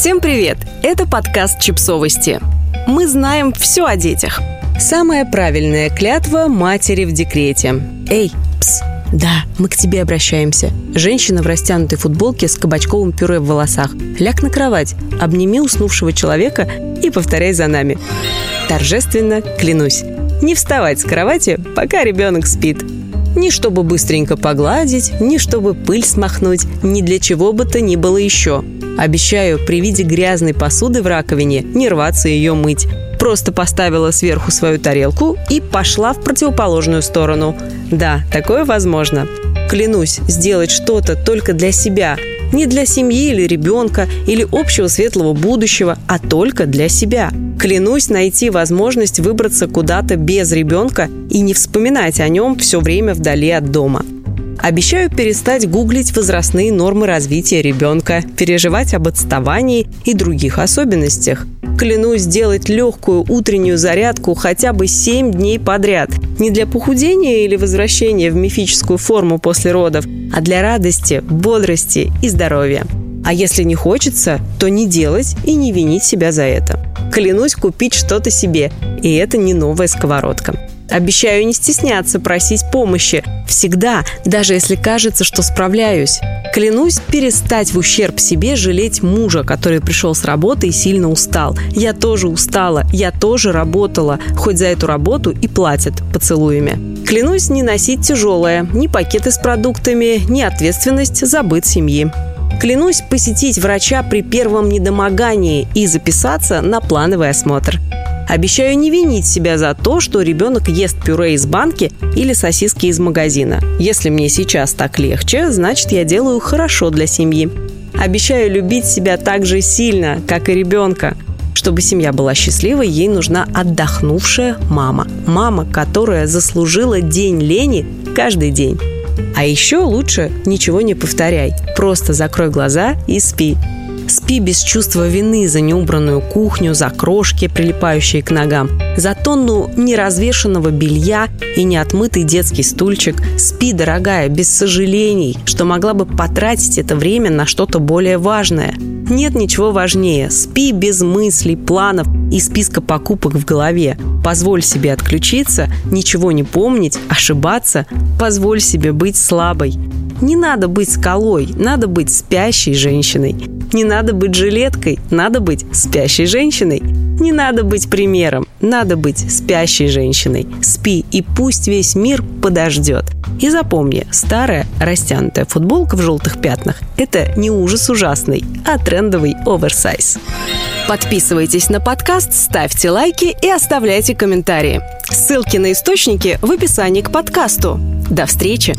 Всем привет! Это подкаст «Чипсовости». Мы знаем все о детях. Самая правильная клятва матери в декрете. Эй, пс, да, мы к тебе обращаемся. Женщина в растянутой футболке с кабачковым пюре в волосах. Ляг на кровать, обними уснувшего человека и повторяй за нами. Торжественно клянусь. Не вставать с кровати, пока ребенок спит. Ни чтобы быстренько погладить, ни чтобы пыль смахнуть, ни для чего бы то ни было еще. Обещаю, при виде грязной посуды в раковине не рваться ее мыть. Просто поставила сверху свою тарелку и пошла в противоположную сторону. Да, такое возможно. Клянусь, сделать что-то только для себя, не для семьи или ребенка, или общего светлого будущего, а только для себя. Клянусь найти возможность выбраться куда-то без ребенка и не вспоминать о нем все время вдали от дома. Обещаю перестать гуглить возрастные нормы развития ребенка, переживать об отставании и других особенностях. Клянусь сделать легкую утреннюю зарядку хотя бы 7 дней подряд. Не для похудения или возвращения в мифическую форму после родов, а для радости, бодрости и здоровья. А если не хочется, то не делать и не винить себя за это. Клянусь купить что-то себе, и это не новая сковородка. Обещаю не стесняться просить помощи. Всегда, даже если кажется, что справляюсь. Клянусь перестать в ущерб себе жалеть мужа, который пришел с работы и сильно устал. Я тоже устала, я тоже работала, хоть за эту работу и платят поцелуями. Клянусь не носить тяжелое, ни пакеты с продуктами, ни ответственность за быт семьи. Клянусь посетить врача при первом недомогании и записаться на плановый осмотр. Обещаю не винить себя за то, что ребенок ест пюре из банки или сосиски из магазина. Если мне сейчас так легче, значит я делаю хорошо для семьи. Обещаю любить себя так же сильно, как и ребенка. Чтобы семья была счастливой, ей нужна отдохнувшая мама. Мама, которая заслужила день лени каждый день. А еще лучше ничего не повторяй. Просто закрой глаза и спи. Спи без чувства вины за неубранную кухню, за крошки, прилипающие к ногам, за тонну неразвешенного белья и неотмытый детский стульчик. Спи, дорогая, без сожалений, что могла бы потратить это время на что-то более важное. Нет ничего важнее. Спи без мыслей, планов и списка покупок в голове. Позволь себе отключиться, ничего не помнить, ошибаться. Позволь себе быть слабой. Не надо быть скалой, надо быть спящей женщиной. Не надо быть жилеткой, надо быть спящей женщиной. Не надо быть примером, надо быть спящей женщиной. Спи, и пусть весь мир подождет. И запомни, старая растянутая футболка в желтых пятнах – это не ужас ужасный, а трендовый оверсайз. Подписывайтесь на подкаст, ставьте лайки и оставляйте комментарии. Ссылки на источники в описании к подкасту. До встречи!